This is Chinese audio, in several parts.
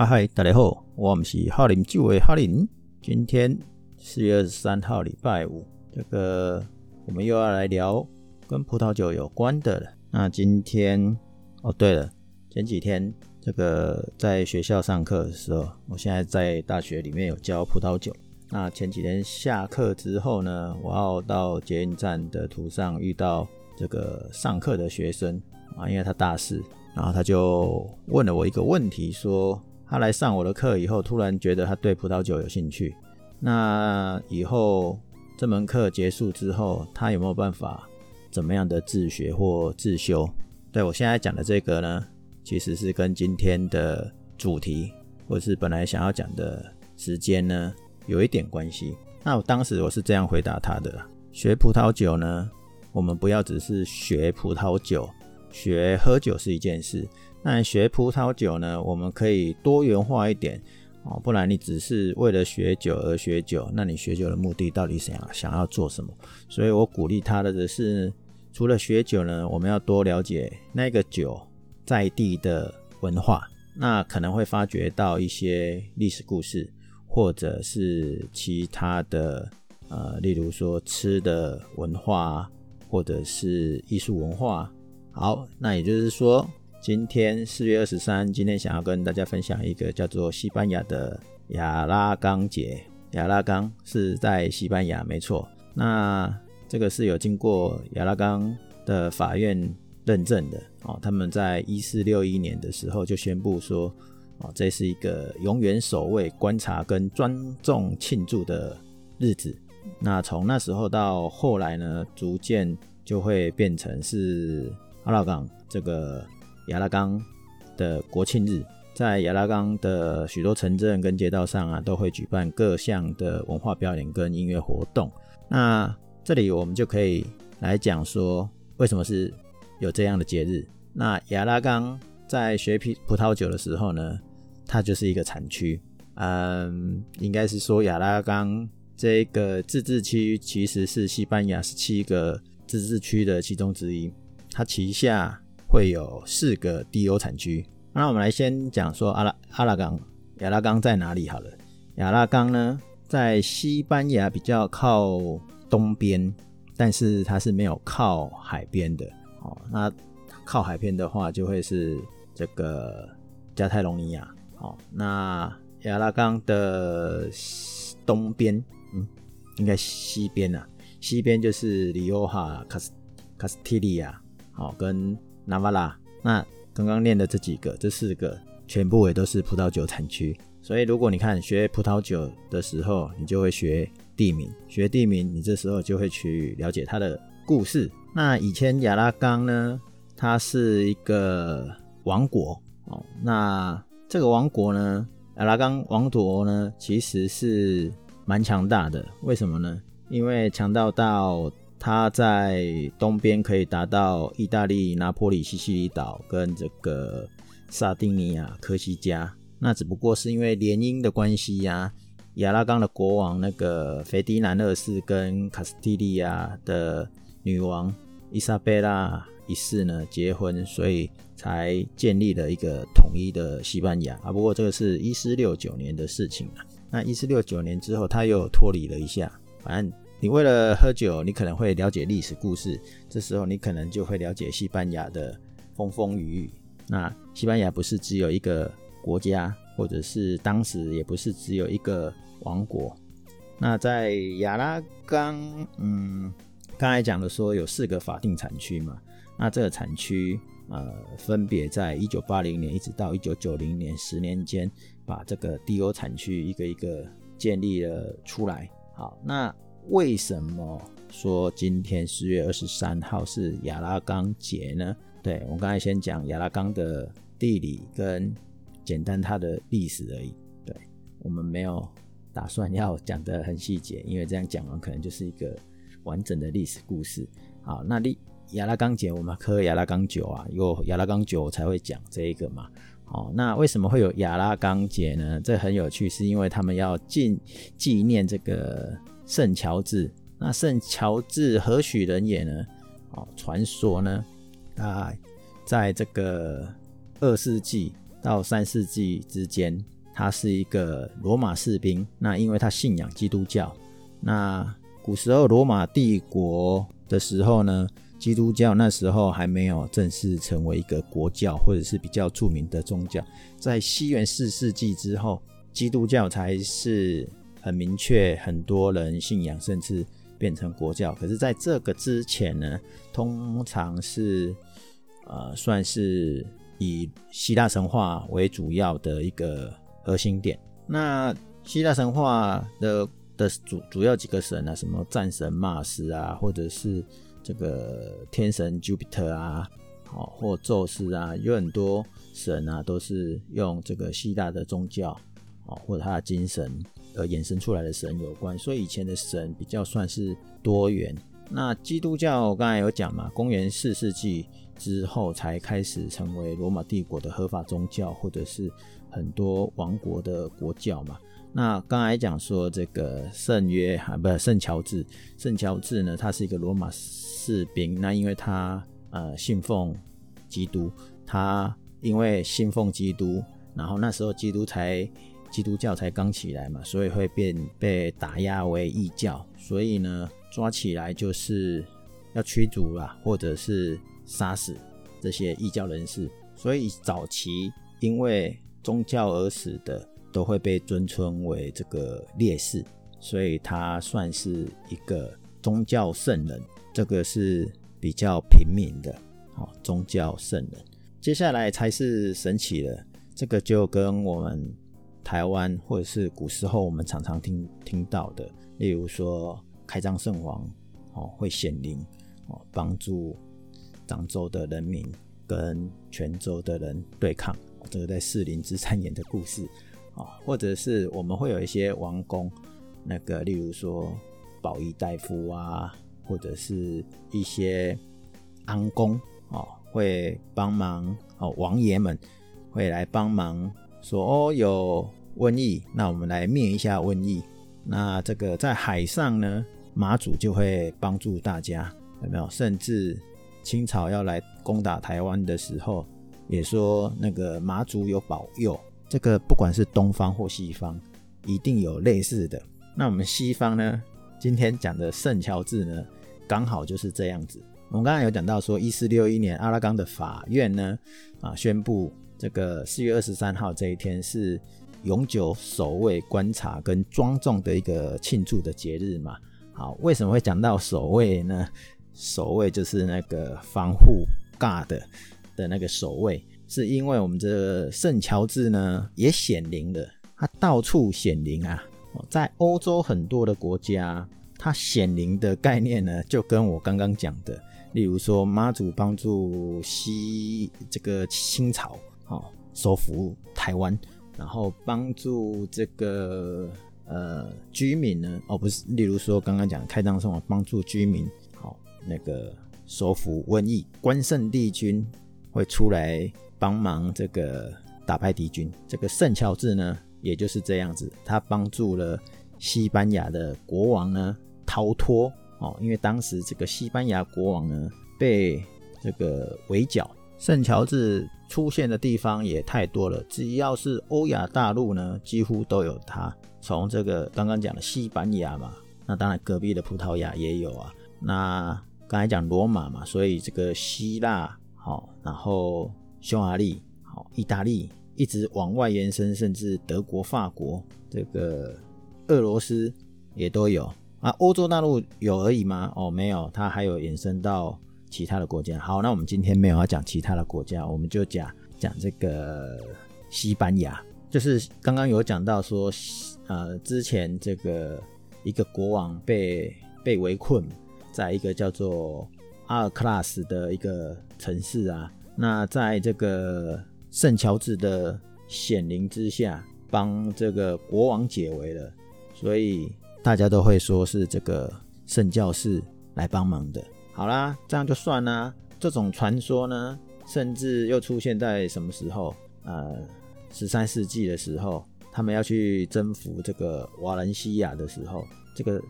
啊嗨，大家好，我们是哈林酒的哈林。今天四月二十三号，礼拜五，这个我们又要来聊跟葡萄酒有关的了。那今天哦，对了，前几天这个在学校上课的时候，我现在在大学里面有教葡萄酒。那前几天下课之后呢，我要到捷运站的途上遇到这个上课的学生啊，因为他大四，然后他就问了我一个问题，说。他来上我的课以后，突然觉得他对葡萄酒有兴趣。那以后这门课结束之后，他有没有办法怎么样的自学或自修？对，我现在讲的这个呢，其实是跟今天的主题，或者是本来想要讲的时间呢，有一点关系。那我当时我是这样回答他的：学葡萄酒呢，我们不要只是学葡萄酒，学喝酒是一件事。那学葡萄酒呢，我们可以多元化一点哦，不然你只是为了学酒而学酒，那你学酒的目的到底想要想要做什么？所以我鼓励他的是，除了学酒呢，我们要多了解那个酒在地的文化，那可能会发掘到一些历史故事，或者是其他的呃，例如说吃的文化，或者是艺术文化。好，那也就是说。今天四月二十三，今天想要跟大家分享一个叫做西班牙的亚拉冈节。亚拉冈是在西班牙，没错。那这个是有经过亚拉冈的法院认证的哦。他们在一四六一年的时候就宣布说，哦，这是一个永远守卫、观察跟尊重庆祝的日子。那从那时候到后来呢，逐渐就会变成是阿拉冈这个。亚拉冈的国庆日，在亚拉冈的许多城镇跟街道上啊，都会举办各项的文化表演跟音乐活动。那这里我们就可以来讲说，为什么是有这样的节日？那亚拉冈在学葡葡萄酒的时候呢，它就是一个产区。嗯，应该是说亚拉冈这个自治区其实是西班牙十七个自治区的其中之一，它旗下。会有四个低欧产区。那我们来先讲说阿拉阿拉冈亚拉冈在哪里好了。亚拉冈呢，在西班牙比较靠东边，但是它是没有靠海边的。哦，那靠海边的话，就会是这个加泰隆尼亚。哦，那亚拉冈的东边，嗯，应该西边啊，西边就是里欧哈、卡斯卡斯蒂利亚，好跟。纳瓦拉，那刚刚念的这几个，这四个全部也都是葡萄酒产区。所以如果你看学葡萄酒的时候，你就会学地名，学地名，你这时候就会去了解它的故事。那以前亚拉冈呢，它是一个王国哦。那这个王国呢，亚拉冈王国呢，其实是蛮强大的。为什么呢？因为强大到。它在东边可以达到意大利、拿坡里、西西里岛跟这个萨丁尼亚、科西嘉。那只不过是因为联姻的关系呀、啊，亚拉冈的国王那个斐迪南二世跟卡斯蒂利亚的女王伊莎贝拉一世呢结婚，所以才建立了一个统一的西班牙啊。不过这个是一四六九年的事情了。那一四六九年之后，他又脱离了一下，反正。你为了喝酒，你可能会了解历史故事，这时候你可能就会了解西班牙的风风雨雨。那西班牙不是只有一个国家，或者是当时也不是只有一个王国。那在亚拉冈，嗯，刚才讲的说有四个法定产区嘛，那这个产区呃，分别在一九八零年一直到一九九零年十年间，把这个低欧产区一个一个建立了出来。好，那。为什么说今天四月二十三号是亚拉冈节呢？对，我刚才先讲亚拉冈的地理跟简单它的历史而已。对，我们没有打算要讲得很细节，因为这样讲完可能就是一个完整的历史故事。好，那亚亚拉冈节我们喝亚拉冈酒啊，有亚拉冈酒才会讲这一个嘛。好，那为什么会有亚拉冈节呢？这很有趣，是因为他们要纪纪念这个。圣乔治，那圣乔治何许人也呢？哦，传说呢，大概在这个二世纪到三世纪之间，他是一个罗马士兵。那因为他信仰基督教，那古时候罗马帝国的时候呢，基督教那时候还没有正式成为一个国教，或者是比较著名的宗教。在西元四世纪之后，基督教才是很明确，很多人信仰，甚至变成国教。可是，在这个之前呢，通常是呃，算是以希腊神话为主要的一个核心点。那希腊神话的的主主要几个神啊，什么战神马斯啊，或者是这个天神 Jupiter 啊，哦，或宙斯啊，有很多神啊，都是用这个希腊的宗教，哦，或者他的精神呃衍生出来的神有关，所以以前的神比较算是多元。那基督教我刚才有讲嘛，公元四世纪之后才开始成为罗马帝国的合法宗教，或者是很多王国的国教嘛。那刚才讲说这个圣约啊，不圣乔治，圣乔治呢，他是一个罗马士兵。那因为他呃信奉基督，他因为信奉基督，然后那时候基督才基督教才刚起来嘛，所以会变被打压为异教，所以呢抓起来就是要驱逐啦，或者是杀死这些异教人士。所以早期因为宗教而死的。都会被尊称为这个烈士，所以他算是一个宗教圣人。这个是比较平民的，哦，宗教圣人。接下来才是神奇的，这个就跟我们台湾或者是古时候我们常常听听到的，例如说开漳圣王哦会显灵哦，帮助漳州的人民跟泉州的人对抗，这个在士林之三演的故事。或者是我们会有一些王公，那个例如说保仪大夫啊，或者是一些安公哦，会帮忙哦，王爷们会来帮忙说哦，有瘟疫，那我们来灭一下瘟疫。那这个在海上呢，妈祖就会帮助大家，有没有？甚至清朝要来攻打台湾的时候，也说那个妈祖有保佑。这个不管是东方或西方，一定有类似的。那我们西方呢？今天讲的圣乔治呢，刚好就是这样子。我们刚才有讲到说，一四六一年阿拉冈的法院呢，啊，宣布这个四月二十三号这一天是永久守卫、观察跟庄重的一个庆祝的节日嘛。好，为什么会讲到守卫呢？守卫就是那个防护 guard 的那个守卫。是因为我们这圣乔治呢也显灵了，他到处显灵啊，在欧洲很多的国家，他显灵的概念呢就跟我刚刚讲的，例如说妈祖帮助西这个清朝哦收服台湾，然后帮助这个呃居民呢哦不是，例如说刚刚讲的开漳圣王帮助居民好那个收服瘟疫，关圣帝君会出来。帮忙这个打败敌军，这个圣乔治呢，也就是这样子，他帮助了西班牙的国王呢逃脱哦，因为当时这个西班牙国王呢被这个围剿，圣乔治出现的地方也太多了，只要是欧亚大陆呢，几乎都有它。从这个刚刚讲的西班牙嘛，那当然隔壁的葡萄牙也有啊。那刚才讲罗马嘛，所以这个希腊好，然后。匈牙利、好，意大利，一直往外延伸，甚至德国、法国，这个俄罗斯也都有啊。欧洲大陆有而已吗？哦，没有，它还有延伸到其他的国家。好，那我们今天没有要讲其他的国家，我们就讲讲这个西班牙。就是刚刚有讲到说，呃，之前这个一个国王被被围困在一个叫做阿尔克拉斯的一个城市啊。那在这个圣乔治的显灵之下，帮这个国王解围了，所以大家都会说是这个圣教士来帮忙的。好啦，这样就算啦。这种传说呢，甚至又出现在什么时候？呃，十三世纪的时候，他们要去征服这个瓦伦西亚的时候，这个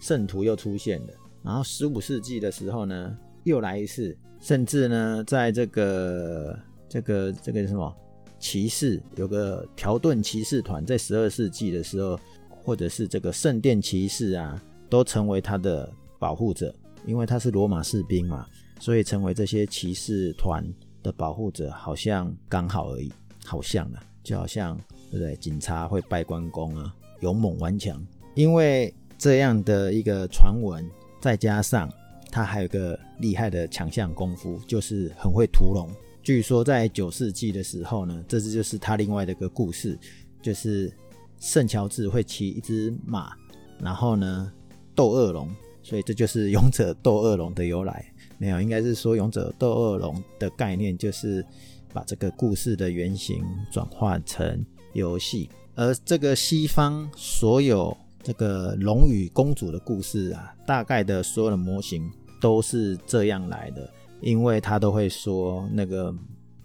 圣徒又出现了。然后十五世纪的时候呢，，，，，，，，，，，，，，，，，，，，，，，，，，，，，，，，，，，，，，，，，，，，，，，，，，，，，，，，，，，，，，，，，，，，，，，，，，，，，，，，，，，，，，，，，，，，，，，，，，，，，，，，，，，，，，，，，，，，，，，，，，，，，，，，，，，，，，，，，，，，，，，，，，，，，，，，，，，，，又来一次。甚至呢，在这个这个这个什么骑士，有个条顿骑士团，在十二世纪的时候，或者是这个圣殿骑士啊，都成为他的保护者，因为他是罗马士兵嘛，所以成为这些骑士团的保护者，好像刚好而已，好像啊，就好像对不对？警察会拜关公啊，勇猛顽强，因为这样的一个传闻，再加上他还有个厉害的强项功夫，就是很会屠龙。据说在九世纪的时候呢，这是就是他另外的一个故事，就是圣乔治会骑一只马，然后呢斗恶龙，所以这就是 勇者斗恶龙的由来。没有，应该是说勇者斗恶龙的概念就是把这个故事的原型转化成游戏，而这个西方所有这个龙与公主的故事啊，大概的所有的模型都是这样来的。因为他都会说，那个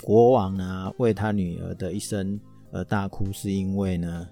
国王呢，为他女儿的一生而大哭，是因为呢，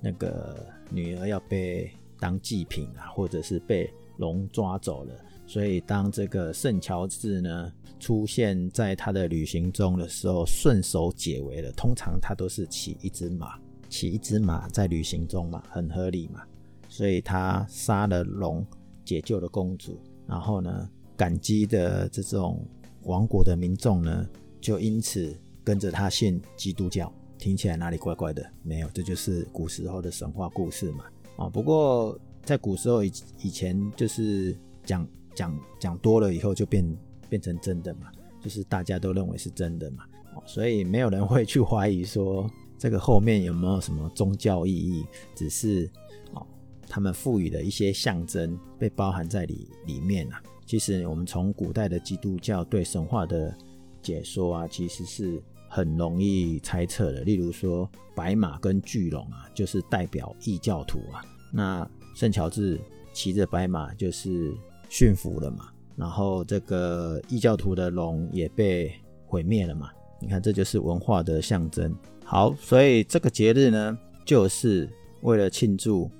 那个女儿要被当祭品啊，或者是被龙抓走了。所以当这个圣乔治呢出现在他的旅行中的时候，顺手解围了。通常他都是骑一只马，骑一只马在旅行中嘛，很合理嘛。所以他杀了龙，解救了公主，然后呢，感激的这种王国的民众呢，就因此跟着他信基督教。听起来哪里怪怪的？没有，这就是古时候的神话故事嘛。啊，不过在古时候以以前，就是讲讲讲多了以后，就变变成真的嘛，就是大家都认为是真的嘛。所以没有人会去怀疑说这个后面有没有什么宗教意义，只是哦，他们赋予的一些象征被包含在里里面啊。其实我们从古代的基督教对神话的解说啊，其实是很容易猜测的。例如说，白马跟巨龙啊，就是代表异教徒啊。那圣乔治骑着白马就是驯服了嘛，然后这个异教徒的龙也被毁灭了嘛。你看，这就是文化的象征。好，所以这个节日呢，就是为了庆祝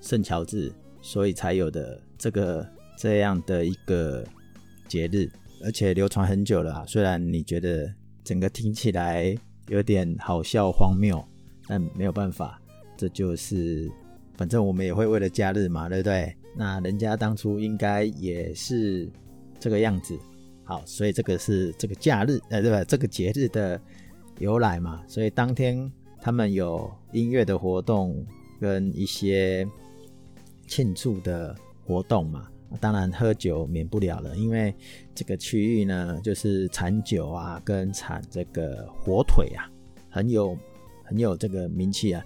圣乔治，所以才有的这个。这样的一个节日，而且流传很久了啊。虽然你觉得整个听起来有点好笑荒谬，但没有办法，这就是反正我们也会为了假日嘛，对不对？那人家当初应该也是这个样子。好，所以这个是这个假日，呃，对吧？这个节日的由来嘛。所以当天他们有音乐的活动跟一些庆祝的活动嘛。当然喝酒免不了了，因为这个区域呢，就是产酒啊，跟产这个火腿啊，很有很有这个名气啊。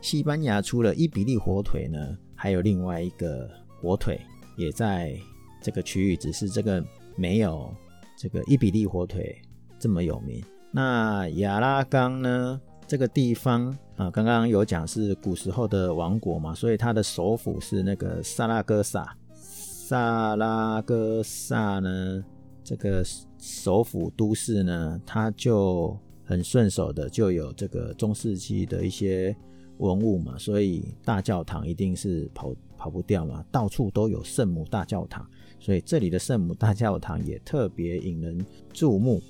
西班牙除了伊比利火腿呢，还有另外一个火腿也在这个区域，只是这个没有这个伊比利火腿这么有名。那亚拉冈呢，这个地方啊，刚刚有讲是古时候的王国嘛，所以它的首府是那个萨拉戈萨。萨拉戈萨呢，这个首府都市呢，它就很顺手的就有这个中世纪的一些文物嘛，所以大教堂一定是跑跑不掉嘛，到处都有圣母大教堂，所以这里的圣母大教堂也特别引人注目。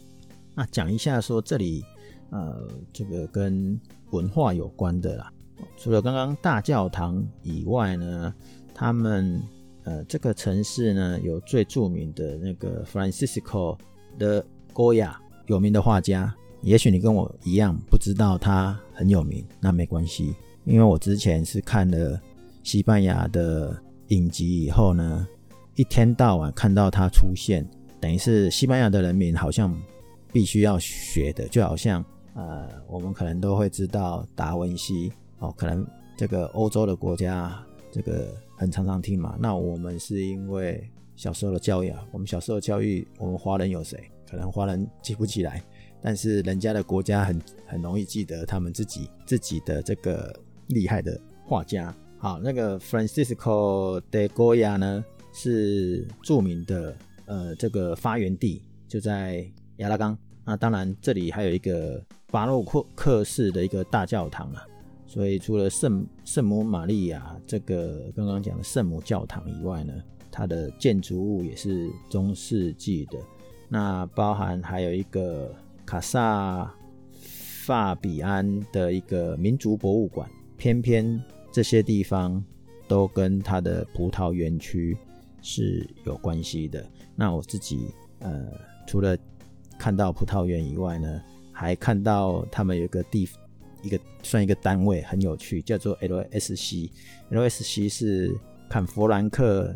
那讲一下说这里呃，这个跟文化有关的啦，除了刚刚大教堂以外呢，他们。呃，这个城市呢，有最著名的那个 Francisco de Goya 有名的画家。也许你跟我一样不知道他很有名，那没关系，因为我之前是看了西班牙的影集以后呢，一天到晚看到他出现，等于是西班牙的人民好像必须要学的，就好像呃，我们可能都会知道达文西哦，可能这个欧洲的国家这个。很常常听嘛，那我们是因为小时候的教育啊，我们小时候教育，我们华人有谁？可能华人记不起来，但是人家的国家很很容易记得他们自己自己的这个厉害的画家。好，那个 Francisco de Goya 呢，是著名的呃这个发源地就在亚拉冈。那当然这里还有一个巴洛克克式的一个大教堂啊。所以，除了圣圣母玛利亚这个刚刚讲的圣母教堂以外呢，它的建筑物也是中世纪的。那包含还有一个卡萨法比安的一个民族博物馆，偏偏这些地方都跟它的葡萄园区是有关系的。那我自己呃，除了看到葡萄园以外呢，还看到他们有个地一个算一个单位很有趣，叫做 LSC。LSC 是坎弗兰克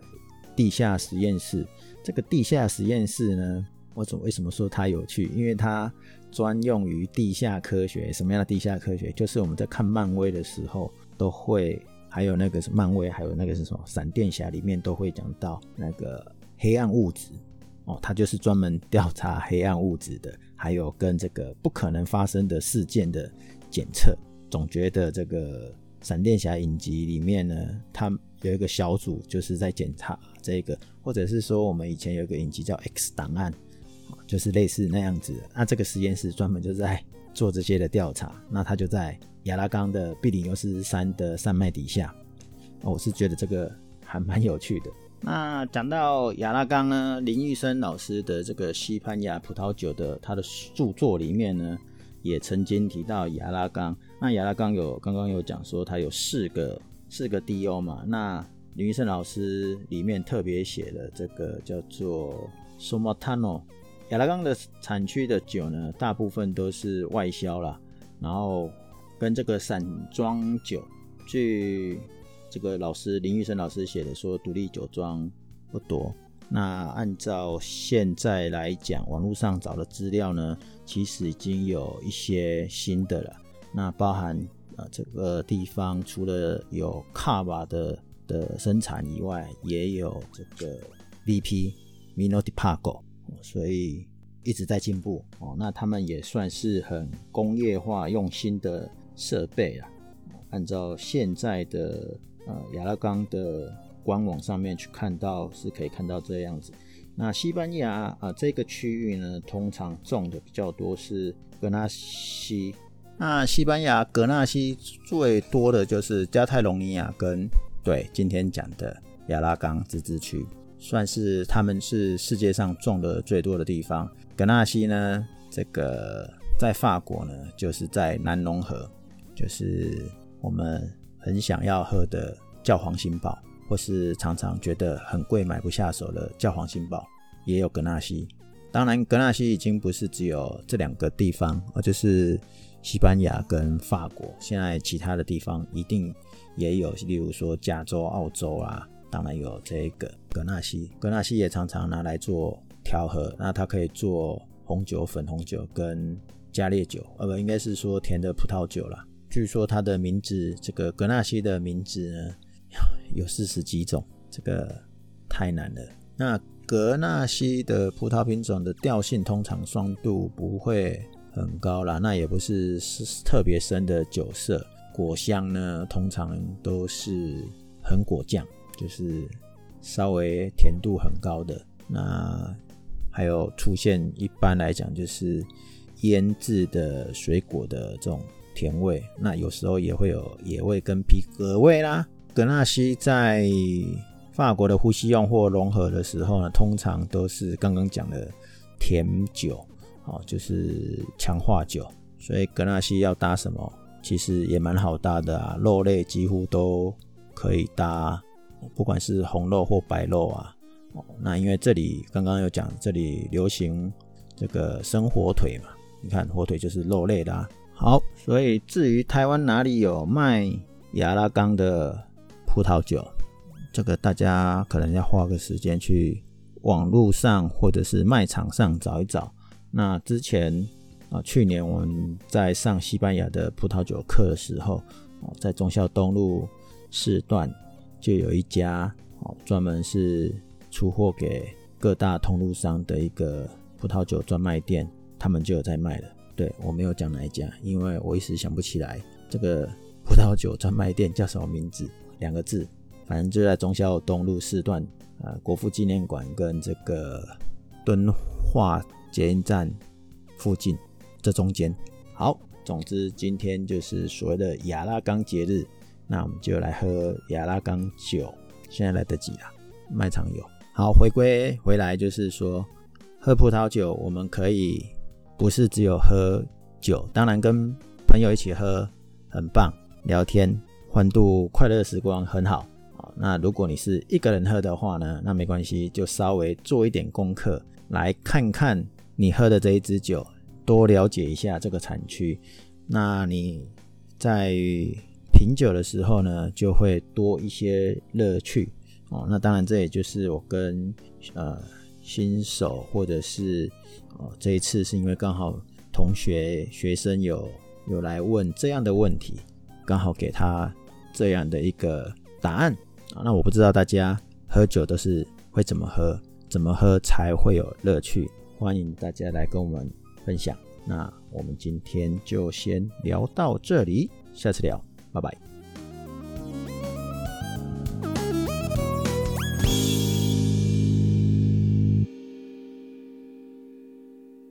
地下实验室。这个地下实验室呢，我总为什么说它有趣？因为它专用于地下科学。什么样的地下科学？就是我们在看漫威的时候，都会还有那个是漫威，还有那个是什么？闪电侠里面都会讲到那个黑暗物质哦，它就是专门调查黑暗物质的，还有跟这个不可能发生的事件的检测。总觉得这个闪电侠影集里面呢，它有一个小组就是在检查这个。或者是说，我们以前有一个影集叫《X 档案》，就是类似那样子。那这个实验室专门就在做这些的调查。那他就在亚拉冈的比里牛斯山的山脉底下。我是觉得这个还蛮有趣的。那讲到亚拉冈呢，林玉生老师的这个西班牙葡萄酒的他的著作里面呢，也曾经提到亚拉冈。那亚拉冈有刚刚有讲说，它有四个四个 DO 嘛？那林玉生老师里面特别写了这个叫做 Somatano 亚拉冈的产区的酒呢，大部分都是外销啦，然后跟这个散装酒，据这个老师林玉生老师写的说，独立酒庄不多。那按照现在来讲，网络上找的资料呢，其实已经有一些新的了。那包含呃这个地方除了有卡瓦的。的生产以外，也有这个 VP Minotipago 所以一直在进步哦。那他们也算是很工业化、用心的设备啊。按照现在的呃亚拉冈的官网上面去看到，是可以看到这样子。那西班牙啊、这个区域呢，通常种的比较多是格纳西。那西班牙格纳西最多的就是加泰隆尼亚跟。对，今天讲的亚拉冈自治区，算是他们是世界上种的最多的地方。格纳西呢，这个在法国呢，就是在南农河，就是我们很想要喝的教皇新堡，或是常常觉得很贵买不下手的教皇新堡，也有格纳西。当然，格纳西已经不是只有这两个地方，而就是西班牙跟法国，现在其他的地方一定。也有，例如说加州、澳洲啊，当然有这个格纳西。格纳西也常常拿来做调和，那它可以做红酒、粉红酒跟加烈酒，呃，不，应该是说甜的葡萄酒啦。据说它的名字，这个格纳西的名字呢，有四十几种，这个太难了。那格纳西的葡萄品种的调性通常酸度不会很高啦，那也不是是特别深的酒色。果香呢，通常都是很果酱，就是稍微甜度很高的。那还有出现，一般来讲就是腌制的水果的这种甜味。那有时候也会有野味跟皮革味啦。格纳西在法国的呼吸用或融合的时候呢，通常都是刚刚讲的甜酒，哦，就是强化酒。所以格纳西要搭什么？其实也蛮好搭的啊，肉类几乎都可以搭，不管是红肉或白肉啊。哦，那因为这里刚刚有讲，这里流行这个生火腿嘛，你看火腿就是肉类的啊。好，所以至于台湾哪里有卖亚拉冈的葡萄酒，这个大家可能要花个时间去网络上或者是卖场上找一找。那之前。啊，去年我们在上西班牙的葡萄酒课的时候，在忠孝东路四段就有一家哦，专门是出货给各大通路商的一个葡萄酒专卖店，他们就有在卖了。对，我没有讲哪一家，因为我一时想不起来这个葡萄酒专卖店叫什么名字，两个字，反正就在忠孝东路四段啊，国父纪念馆跟这个敦化捷运站附近。这中间好，总之今天就是所谓的亚拉冈节日，那我们就来喝亚拉冈酒。现在来得及了，卖场有。好，回归回来就是说，喝葡萄酒我们可以不是只有喝酒，当然跟朋友一起喝很棒，聊天欢度快乐时光很好。那如果你是一个人喝的话呢，那没关系，就稍微做一点功课，来看看你喝的这一支酒，多了解一下这个产区。那你在品酒的时候呢，就会多一些乐趣哦。那当然，这也就是我跟呃新手或者是哦这一次是因为刚好同学学生有有来问这样的问题，刚好给他这样的一个答案啊。那我不知道大家喝酒都是会怎么喝，怎么喝才会有乐趣？欢迎大家来跟我们分享。那我们今天就先聊到这里，下次聊，拜拜。